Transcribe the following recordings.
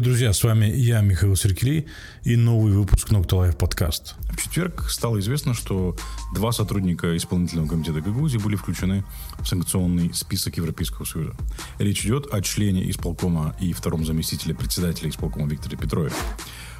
Друзья, с вами я, Михаил Серкели, и новый выпуск Nocta Life подкаст. В четверг стало известно, что два сотрудника исполнительного комитета Гагаузии были включены в санкционный список Европейского Союза. Речь идет о члене исполкома и втором заместителе председателя исполкома Викторе Петрове.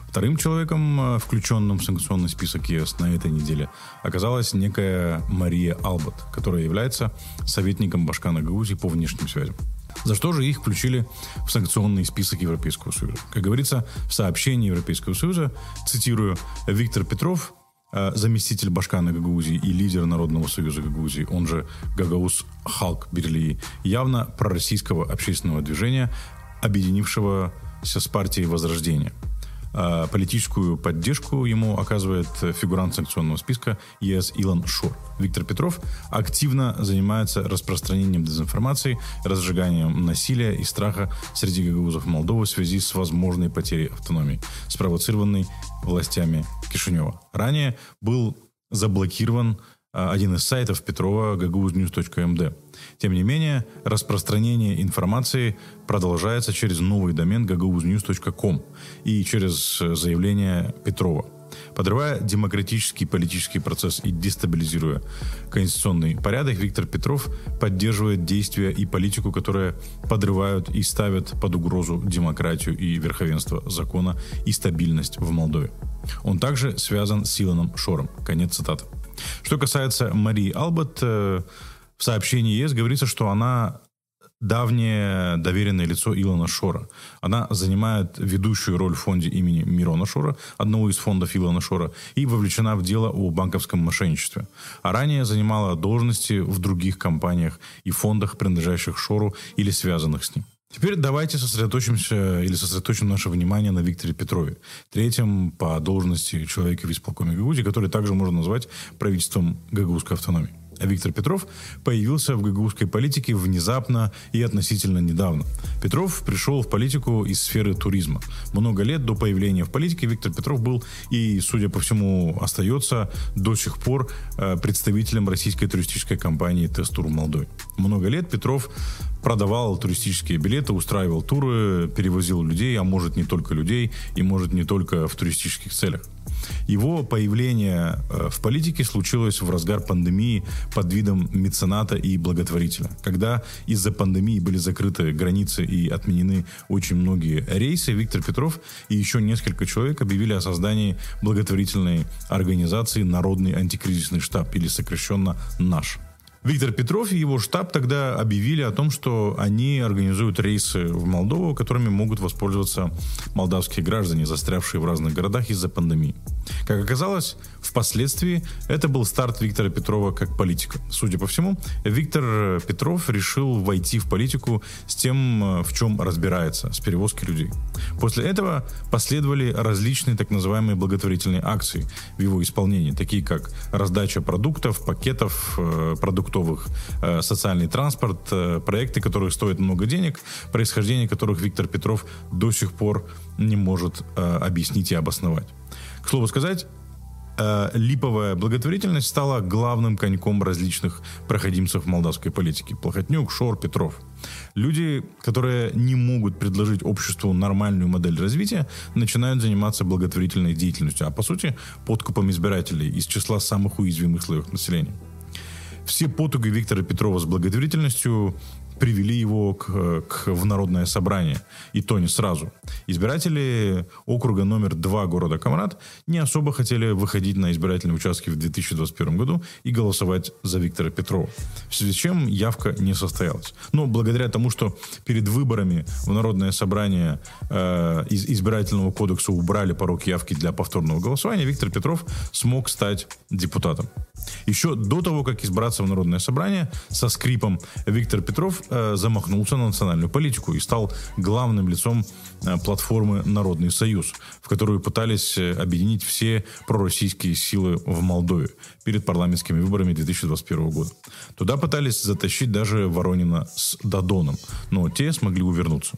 Вторым человеком, э, включенным в санкционный список ЕС на этой неделе, оказалась некая Мария Албат, которая является советником Башкана Гагаузии по внешним связям. За что же их включили в санкционный список Европейского Союза? Как говорится в сообщении Европейского Союза, цитирую, Виктор Петров, э, заместитель Башкана Гагаузии и лидер Народного союза Гагаузии, он же Гагаус Халк Берлии, явно пророссийского общественного движения, объединившегося с партией Возрождения – политическую поддержку ему оказывает фигурант санкционного списка ЕС Илон Шур. Виктор Петров активно занимается распространением дезинформации, разжиганием насилия и страха среди гагаузов Молдовы в связи с возможной потерей автономии, спровоцированной властями Кишинева. Ранее был заблокирован а, один из сайтов Петрова gagauznews.md. Тем не менее, распространение информации продолжается через новый домен gagauznews.com и через заявление Петрова. Подрывая демократический политический процесс и дестабилизируя конституционный порядок, Виктор Петров поддерживает действия и политику, которые подрывают и ставят под угрозу демократию и верховенство закона и стабильность в Молдове. Он также связан с Илоном Шором. Конец цитаты. Что касается Марии Албат, э, в сообщении ЕС говорится, что она давнее доверенное лицо Илона Шора. Она занимает ведущую роль в фонде имени Мирона Шора, одного из фондов Илона Шора, и вовлечена в дело о банковском мошенничестве. А ранее занимала должности в других компаниях и фондах, принадлежащих Шору или связанных с ним. Теперь давайте сосредоточимся или сосредоточим наше внимание на Викторе Петрове, третьем по должности человека в исполкоме Гагаузии, который также можно назвать правительством Гагаузской автономии. Виктор Петров появился в гагаузской политике внезапно и относительно недавно. Петров пришел в политику из сферы туризма. Много лет до появления в политике Виктор Петров был и, судя по всему, остается до сих пор э, представителем российской туристической компании «Тестур» в Молдове. Много лет Петров продавал туристические билеты, устраивал туры, перевозил людей, а может не только людей, и может не только в туристических целях. Его появление э, в политике случилось в разгар пандемии под видом мецената и благотворителя. Когда из-за пандемии были закрыты границы и отменены очень многие рейсы, Виктор Петров и еще несколько человек объявили о создании благотворительной организации «Народный антикризисный штаб» или сокращенно «НАШ». Виктор Петров и его штаб тогда объявили о том, что они организуют рейсы в Молдову, которыми могут воспользоваться молдавские граждане, застрявшие в разных городах из-за пандемии. Как оказалось, впоследствии это был старт Виктора Петрова как политика. Судя по всему, Виктор Петров решил войти в политику с тем, в чем разбирается, с перевозкой людей. После этого последовали различные так называемые благотворительные акции в его исполнении, такие как раздача продуктов, пакетов, э, продуктовых, э, социальный транспорт, э, проекты, которые стоят много денег, происхождение которых Виктор Петров до сих пор не может объяснить и обосновать. К слову сказать, э, липовая благотворительность стала главным коньком различных проходимцев молдавской политики. Плохотнюк, Шор, Петров. Люди, которые не могут предложить обществу нормальную модель развития, начинают заниматься благотворительной деятельностью, а по сути подкупом избирателей из числа самых уязвимых слоев населения. Все потуги Виктора Петрова с благотворительностью привели его к, к, в народное собрание. И то не сразу. Избиратели округа номер два города Камрад не особо хотели выходить на избирательные участки в 2021 году и голосовать за Виктора Петрова. В связи с чем явка не состоялась. Но благодаря тому, что перед выборами в народное собрание э, из избирательного кодекса убрали порог явки для повторного голосования, Виктор Петров смог стать депутатом. Еще до того, как избраться в Народное собрание, со скрипом Виктор Петров э, замахнулся на национальную политику и стал главным лицом э, платформы «Народный союз», в которую пытались э, объединить все пророссийские силы в Молдове перед парламентскими выборами 2021 года. Туда пытались затащить даже Воронина с Дадоном, но те смогли увернуться.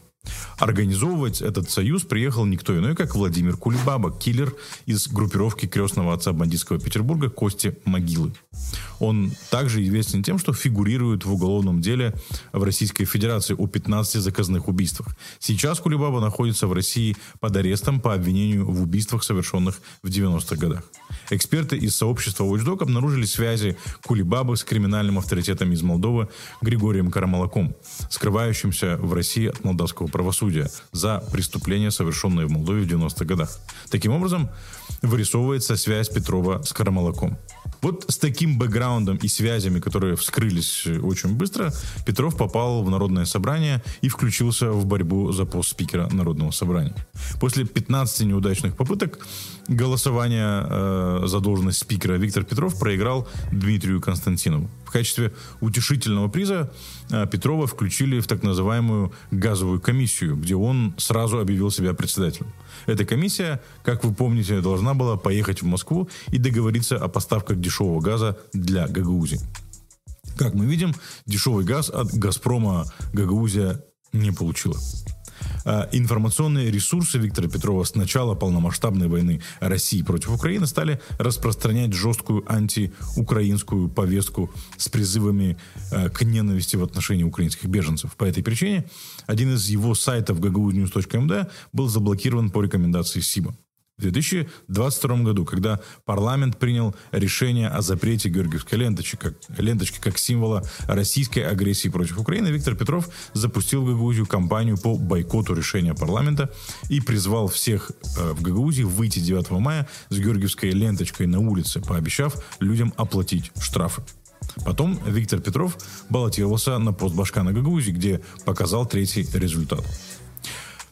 Организовывать этот союз приехал никто иной, как Владимир Кулибаба, киллер из группировки крестного отца бандитского Петербурга Кости Могилы. Он также известен тем, что фигурирует в уголовном деле в Российской Федерации о 15 заказных убийствах. Сейчас Кулибаба находится в России под арестом по обвинению в убийствах, совершенных в 90-х годах. Эксперты из сообщества Watchdog обнаружили связи Кулибабы с криминальным авторитетом из Молдовы Григорием Карамалаком, скрывающимся в России от молдавского правосудия за преступления, совершенные в Молдове в 90-х годах. Таким образом, вырисовывается связь Петрова с Карамалаком. Вот с таким бэкграундом и связями, которые вскрылись очень быстро, Петров попал в Народное собрание и включился в борьбу за пост спикера Народного собрания. После 15 неудачных попыток голосования э, за должность спикера Виктор Петров проиграл Дмитрию Константинову. В качестве утешительного приза э, Петрова включили в так называемую газовую комиссию, где он сразу объявил себя председателем. Эта комиссия, как вы помните, должна была поехать в Москву и договориться о поставках дешевого газа для Гагаузии. Как мы видим, дешевый газ от «Газпрома» Гагаузия не получила. А информационные ресурсы Виктора Петрова с начала полномасштабной войны России против Украины стали распространять жесткую антиукраинскую повестку с призывами а, к ненависти в отношении украинских беженцев. По этой причине один из его сайтов gagaunews.md был заблокирован по рекомендации СИБа. В 2022 году, когда парламент принял решение о запрете георгиевской ленточки как, ленточки как символа российской агрессии против Украины, Виктор Петров запустил в Гагаузию кампанию по бойкоту решения парламента и призвал всех э, в Гагаузии выйти 9 мая с георгиевской ленточкой на улице, пообещав людям оплатить штрафы. Потом Виктор Петров баллотировался на пост Башка на Гагаузии, где показал третий результат.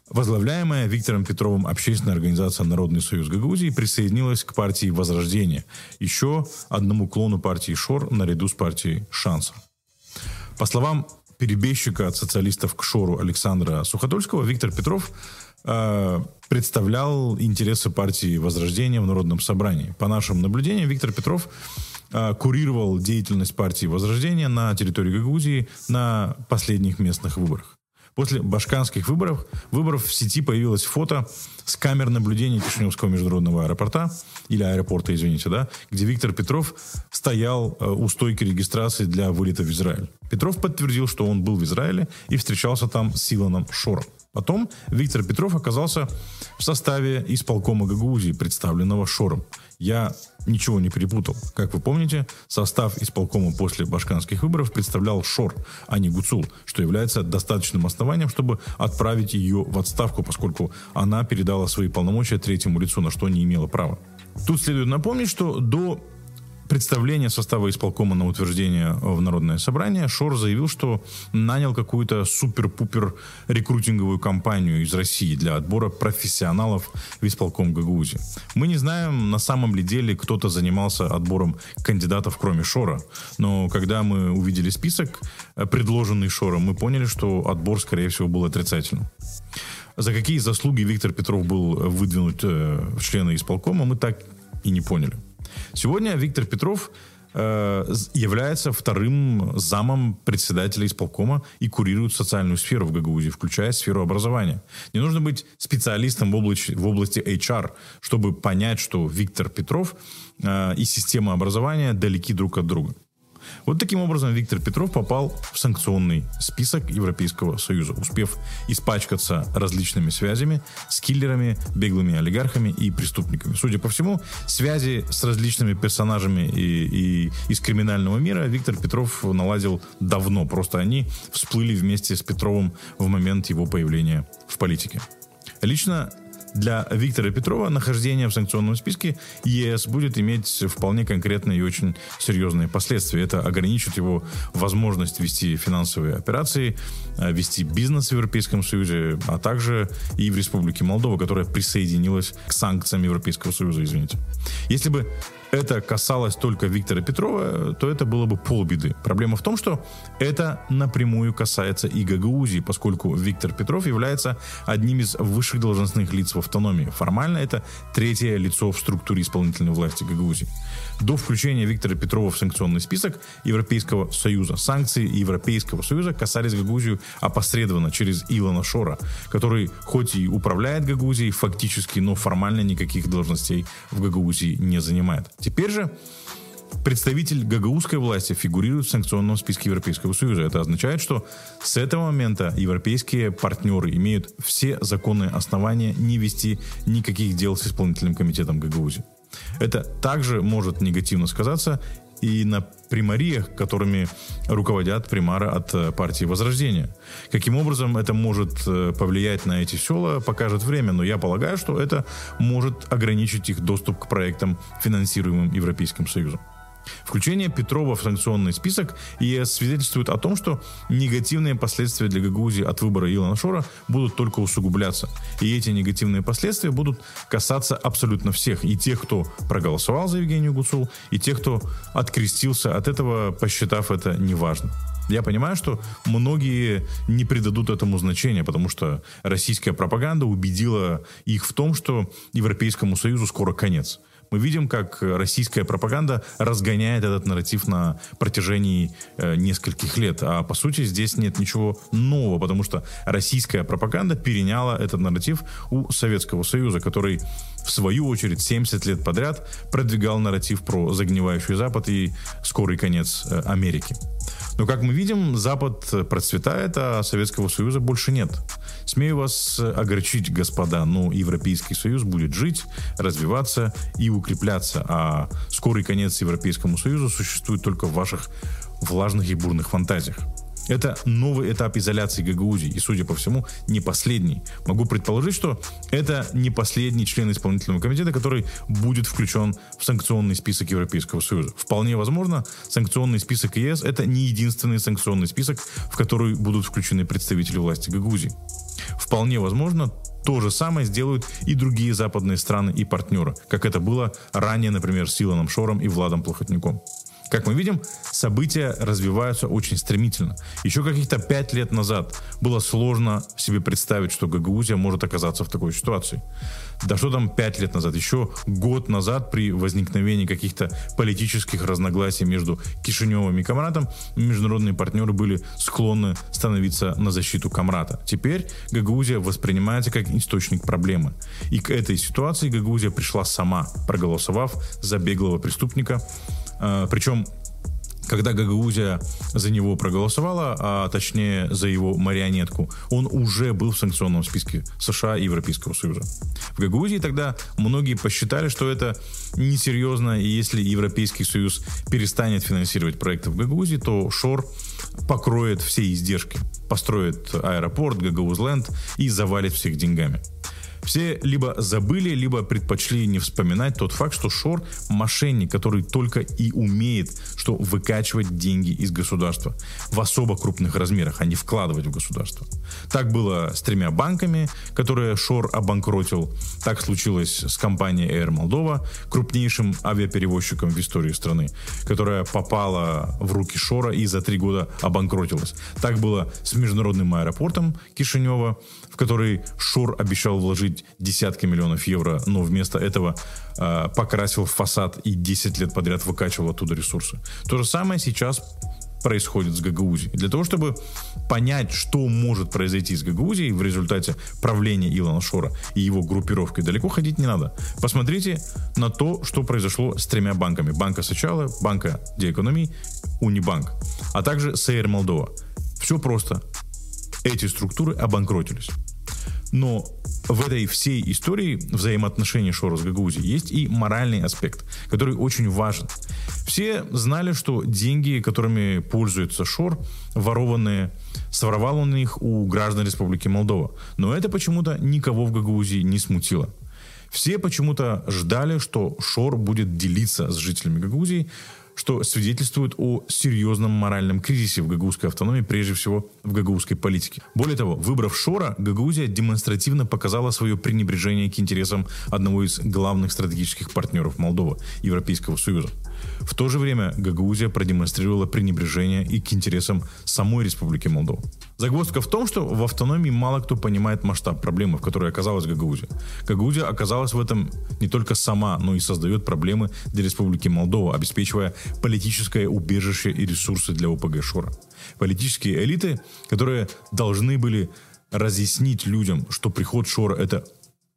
Возглавляемая Виктором Петровым общественная организация «Народный союз Гагаузии» присоединилась к партии «Возрождение», еще одному клону партии «Шор» наряду с партией «Шанса». По словам перебежчика от социалистов к Шору Александра Суходольского, Виктор Петров э, представлял интересы партии «Возрождение» в Народном собрании. По нашим наблюдениям, Виктор Петров э, курировал деятельность партии «Возрождение» на территории Гагаузии на последних местных выборах. После башканских выборов, выборов в сети появилось фото с камер наблюдения Кишиневского международного аэропорта, или аэропорта, извините, да, где Виктор Петров стоял э, у стойки регистрации для вылета в Израиль. Петров подтвердил, что он был в Израиле и встречался там с Силаном Шором. Потом Виктор Петров оказался в составе исполкома Гагаузии, представленного Шором. Я ничего не перепутал. Как вы помните, состав исполкома после башканских выборов представлял Шор, а не Гуцул, что является достаточным основанием, чтобы отправить ее в отставку, поскольку она передала свои полномочия третьему лицу, на что не имела права. Тут следует напомнить, что до представления состава исполкома на утверждение в Народное собрание, Шор заявил, что нанял какую-то супер-пупер рекрутинговую кампанию из России для отбора профессионалов в исполком Гагаузии. Мы не знаем, на самом ли деле кто-то занимался отбором кандидатов, кроме Шора. Но когда мы увидели список, э, предложенный Шором, мы поняли, что отбор, скорее всего, был отрицательным. За какие заслуги Виктор Петров был выдвинут э, в члены исполкома, мы так и не поняли. Сегодня Виктор Петров э, является вторым замом председателя исполкома и курирует социальную сферу в Гагаузии, включая сферу образования. Не нужно быть специалистом в области, в области HR, чтобы понять, что Виктор Петров э, и система образования далеки друг от друга. Вот таким образом Виктор Петров попал в санкционный список Европейского Союза, успев испачкаться различными связями с киллерами, беглыми олигархами и преступниками. Судя по всему, связи с различными персонажами и, и из криминального мира Виктор Петров наладил давно, просто они всплыли вместе с Петровым в момент его появления в политике. Лично для Виктора Петрова нахождение в санкционном списке ЕС будет иметь вполне конкретные и очень серьезные последствия. Это ограничит его возможность вести финансовые операции, э, вести бизнес в Европейском Союзе, а также и в Республике Молдова, которая присоединилась к санкциям Европейского Союза, извините. Если бы это касалось только Виктора Петрова, то это было бы полбеды. Проблема в том, что это напрямую касается и Гагаузии, поскольку Виктор Петров является одним из высших должностных лиц в автономии. Формально это третье лицо в структуре исполнительной власти Гагаузии. До включения Виктора Петрова в санкционный список Европейского Союза санкции Европейского Союза касались Гагаузию опосредованно через Илона Шора, который хоть и управляет Гагаузией фактически, но формально никаких должностей в Гагаузии не занимает. Теперь же представитель гагаузской власти фигурирует в санкционном списке Европейского Союза. Это означает, что с этого момента европейские партнеры имеют все законные основания не вести никаких дел с исполнительным комитетом Гагаузии. Это также может негативно сказаться и на примариях, которыми руководят примары от э, партии Возрождения. Каким образом это может э, повлиять на эти села, покажет время, но я полагаю, что это может ограничить их доступ к проектам, финансируемым Европейским Союзом. Включение Петрова в санкционный список ЕС свидетельствует о том, что негативные последствия для Гагаузии от выбора Илона Шора будут только усугубляться. И эти негативные последствия будут касаться абсолютно всех. И тех, кто проголосовал за Евгению Гуцул, и тех, кто открестился от этого, посчитав это неважно. Я понимаю, что многие не придадут этому значения, потому что российская пропаганда убедила их в том, что Европейскому Союзу скоро конец мы видим, как российская пропаганда разгоняет этот нарратив на протяжении э, нескольких лет. А по сути здесь нет ничего нового, потому что российская пропаганда переняла этот нарратив у Советского Союза, который в свою очередь 70 лет подряд продвигал нарратив про загнивающий Запад и скорый конец э, Америки. Но, как мы видим, Запад процветает, а Советского Союза больше нет. Смею вас огорчить, господа, но Европейский Союз будет жить, развиваться и укрепляться, а скорый конец Европейскому Союзу существует только в ваших влажных и бурных фантазиях. Это новый этап изоляции Гагаузии, и, судя по всему, не последний. Могу предположить, что это не последний член исполнительного комитета, который будет включен в санкционный список Европейского Союза. Вполне возможно, санкционный список ЕС — это не единственный санкционный список, в который будут включены представители власти Гагаузии. Вполне возможно, то же самое сделают и другие западные страны и партнеры, как это было ранее, например, с Илоном Шором и Владом Плохотником. Как мы видим, события развиваются очень стремительно. Еще каких-то пять лет назад было сложно себе представить, что Гагаузия может оказаться в такой ситуации. Да что там пять лет назад? Еще год назад при возникновении каких-то политических разногласий между Кишиневым и Камратом международные партнеры были склонны становиться на защиту Камрата. Теперь Гагаузия воспринимается как источник проблемы. И к этой ситуации Гагаузия пришла сама, проголосовав за беглого преступника, Причем когда Гагаузия за него проголосовала, а точнее за его марионетку, он уже был в санкционном списке США и Европейского Союза. В Гагаузии тогда многие посчитали, что это несерьезно, и если Европейский Союз перестанет финансировать проекты в Гагаузии, то Шор покроет все издержки, построит аэропорт, Гагаузленд и завалит всех деньгами. Все либо забыли, либо предпочли не вспоминать тот факт, что Шор мошенник, который только и умеет, что выкачивать деньги из государства в особо крупных размерах, а не вкладывать в государство. Так было с тремя банками, которые Шор обанкротил. Так случилось с компанией Air Moldova, крупнейшим авиаперевозчиком в истории страны, которая попала в руки Шора и за три года обанкротилась. Так было с международным аэропортом Кишинева, который Шор обещал вложить десятки миллионов евро, но вместо этого э, покрасил фасад и 10 лет подряд выкачивал оттуда ресурсы. То же самое сейчас происходит с Гагаузией. Для того, чтобы понять, что может произойти с Гагаузией в результате правления Илона Шора и его группировкой, далеко ходить не надо. Посмотрите на то, что произошло с тремя банками. Банка Сачала, Банка Диэкономии, Унибанк, а также Сейр Молдова. Все просто. Эти структуры обанкротились. Но в этой всей истории взаимоотношений Шора с Гагаузией есть и моральный аспект, который очень важен. Все знали, что деньги, которыми пользуется Шор, ворованные, своровал он их у граждан Республики Молдова. Но это почему-то никого в Гагаузии не смутило. Все почему-то ждали, что Шор будет делиться с жителями Гагаузии что свидетельствует о серьезном моральном кризисе в гагаузской автономии, прежде всего в гагаузской политике. Более того, выбрав Шора, Гагаузия демонстративно показала свое пренебрежение к интересам одного из главных стратегических партнеров Молдовы – Европейского Союза. В то же время Гагаузия продемонстрировала пренебрежение и к интересам самой Республики Молдова. Загвоздка в том, что в автономии мало кто понимает масштаб проблемы, в которой оказалась Гагаузия. Гагаузия оказалась в этом не только сама, но и создает проблемы для Республики Молдова, обеспечивая политическое убежище и ресурсы для ОПГ Шора. Политические элиты, которые должны были разъяснить людям, что приход Шора – это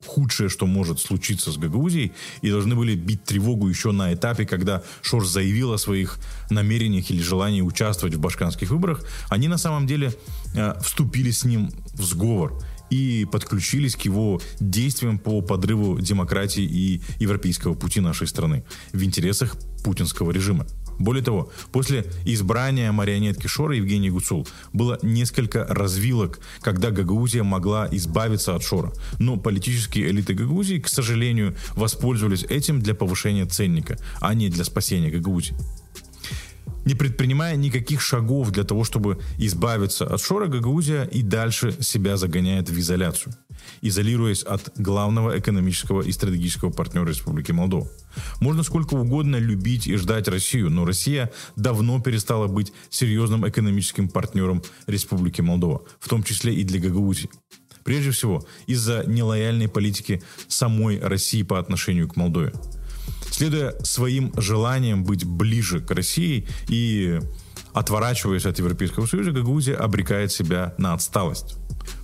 худшее, что может случиться с Гагаузией, и должны были бить тревогу еще на этапе, когда Шорс заявил о своих намерениях или желании участвовать в башканских выборах, они на самом деле э, вступили с ним в сговор и подключились к его действиям по подрыву демократии и европейского пути нашей страны в интересах путинского режима. Более того, после избрания марионетки Шора Евгений Гуцул было несколько развилок, когда Гагаузия могла избавиться от Шора. Но политические элиты Гагаузии, к сожалению, воспользовались этим для повышения ценника, а не для спасения Гагаузии не предпринимая никаких шагов для того, чтобы избавиться от Шора, Гагаузия и дальше себя загоняет в изоляцию, изолируясь от главного экономического и стратегического партнера Республики Молдова. Можно сколько угодно любить и ждать Россию, но Россия давно перестала быть серьезным экономическим партнером Республики Молдова, в том числе и для Гагаузии. Прежде всего, из-за нелояльной политики самой России по отношению к Молдове следуя своим желаниям быть ближе к России и отворачиваясь от Европейского Союза, Гагаузия обрекает себя на отсталость.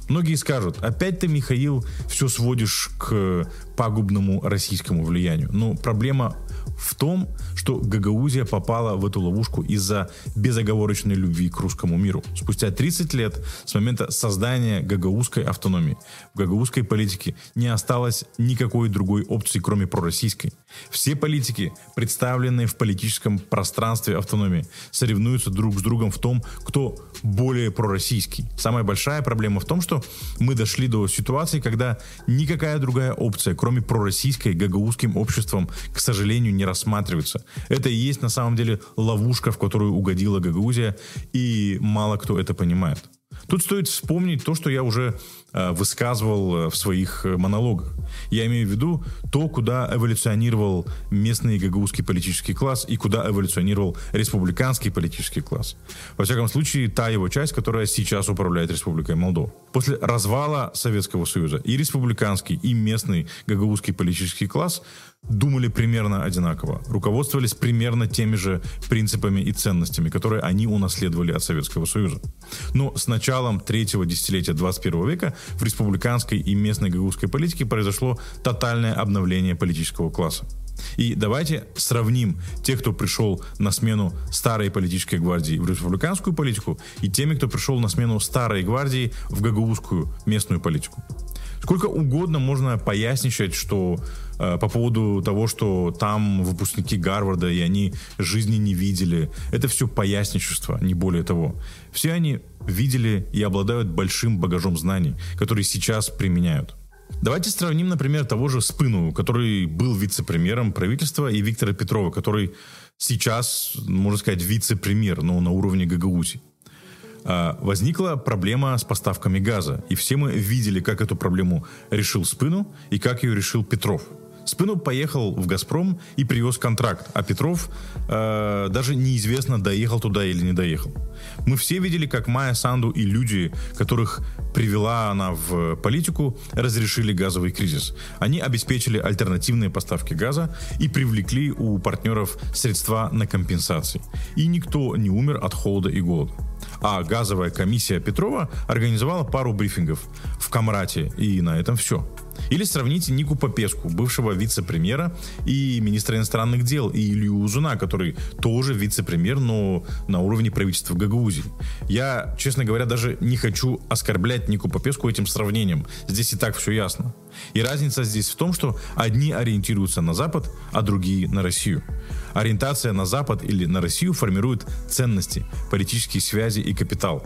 Многие скажут, опять ты, Михаил, все сводишь к пагубному российскому влиянию. Но проблема в том, что Гагаузия попала в эту ловушку из-за безоговорочной любви к русскому миру. Спустя 30 лет с момента создания гагаузской автономии в гагаузской политике не осталось никакой другой опции, кроме пророссийской. Все политики, представленные в политическом пространстве автономии, соревнуются друг с другом в том, кто более пророссийский. Самая большая проблема в том, что мы дошли до ситуации, когда никакая другая опция, кроме пророссийской, гагаузским обществом, к сожалению, не рассматривается. Это и есть на самом деле ловушка, в которую угодила Гагаузия, и мало кто это понимает. Тут стоит вспомнить то, что я уже э, высказывал э, в своих э, монологах. Я имею в виду то, куда эволюционировал местный гагаузский политический класс и куда эволюционировал республиканский политический класс. Во всяком случае, та его часть, которая сейчас управляет Республикой Молдова. После развала Советского Союза и республиканский, и местный гагаузский политический класс думали примерно одинаково, руководствовались примерно теми же принципами и ценностями, которые они унаследовали от Советского Союза. Но с началом третьего десятилетия 21 века в республиканской и местной гагаузской политике произошло тотальное обновление политического класса. И давайте сравним тех, кто пришел на смену старой политической гвардии в республиканскую политику, и теми, кто пришел на смену старой гвардии в гагаузскую местную политику. Сколько угодно можно поясничать, что э, по поводу того, что там выпускники Гарварда, и они жизни не видели. Это все поясничество, не более того. Все они видели и обладают большим багажом знаний, которые сейчас применяют. Давайте сравним, например, того же Спыну, который был вице-премьером правительства, и Виктора Петрова, который сейчас, можно сказать, вице-премьер, но на уровне Гагаузии. А, возникла проблема с поставками газа. И все мы видели, как эту проблему решил Спыну и как ее решил Петров. Спынов поехал в «Газпром» и привез контракт, а Петров э, даже неизвестно, доехал туда или не доехал. Мы все видели, как Майя Санду и люди, которых привела она в политику, разрешили газовый кризис. Они обеспечили альтернативные поставки газа и привлекли у партнеров средства на компенсации. И никто не умер от холода и голода. А газовая комиссия Петрова организовала пару брифингов в Камрате, и на этом все. Или сравните Нику Попеску, бывшего вице-премьера и министра иностранных дел, и Илью Узуна, который тоже вице-премьер, но на уровне правительства Гагаузии. Я, честно говоря, даже не хочу оскорблять Нику Попеску этим сравнением. Здесь и так все ясно. И разница здесь в том, что одни ориентируются на Запад, а другие на Россию. Ориентация на Запад или на Россию формирует ценности, политические связи и капитал.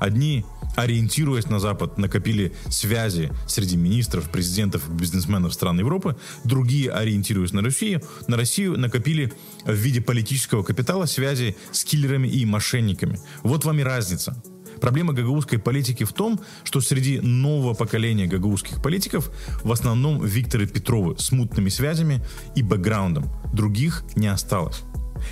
Одни, ориентируясь на Запад, накопили связи среди министров, президентов, бизнесменов стран Европы. Другие, ориентируясь на Россию, на Россию накопили в виде политического капитала связи с киллерами и мошенниками. Вот вам и разница. Проблема гагаузской политики в том, что среди нового поколения гагаузских политиков в основном Викторы Петровы с мутными связями и бэкграундом. Других не осталось.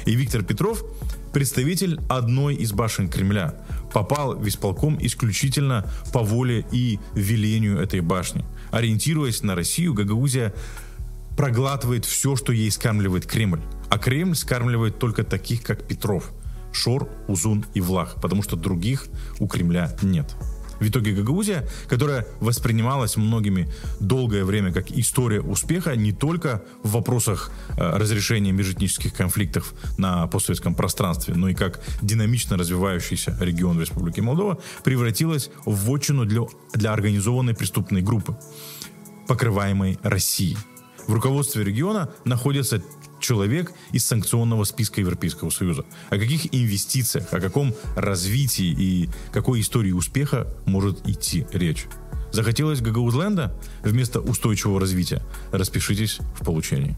И Виктор Петров представитель одной из башен Кремля, попал в исполком исключительно по воле и велению этой башни. Ориентируясь на Россию, Гагаузия проглатывает все, что ей скармливает Кремль. А Кремль скармливает только таких, как Петров – Шор, Узун и Влах, потому что других у Кремля нет. В итоге Гагаузия, которая воспринималась многими долгое время как история успеха не только в вопросах э, разрешения межэтнических конфликтов на постсоветском пространстве, но и как динамично развивающийся регион Республики Молдова, превратилась в вотчину для, для организованной преступной группы, покрываемой Россией. В руководстве региона находятся человек из санкционного списка Европейского Союза. О каких инвестициях, о каком развитии и какой истории успеха может идти речь? Захотелось Гагаузленда вместо устойчивого развития? Распишитесь в получении.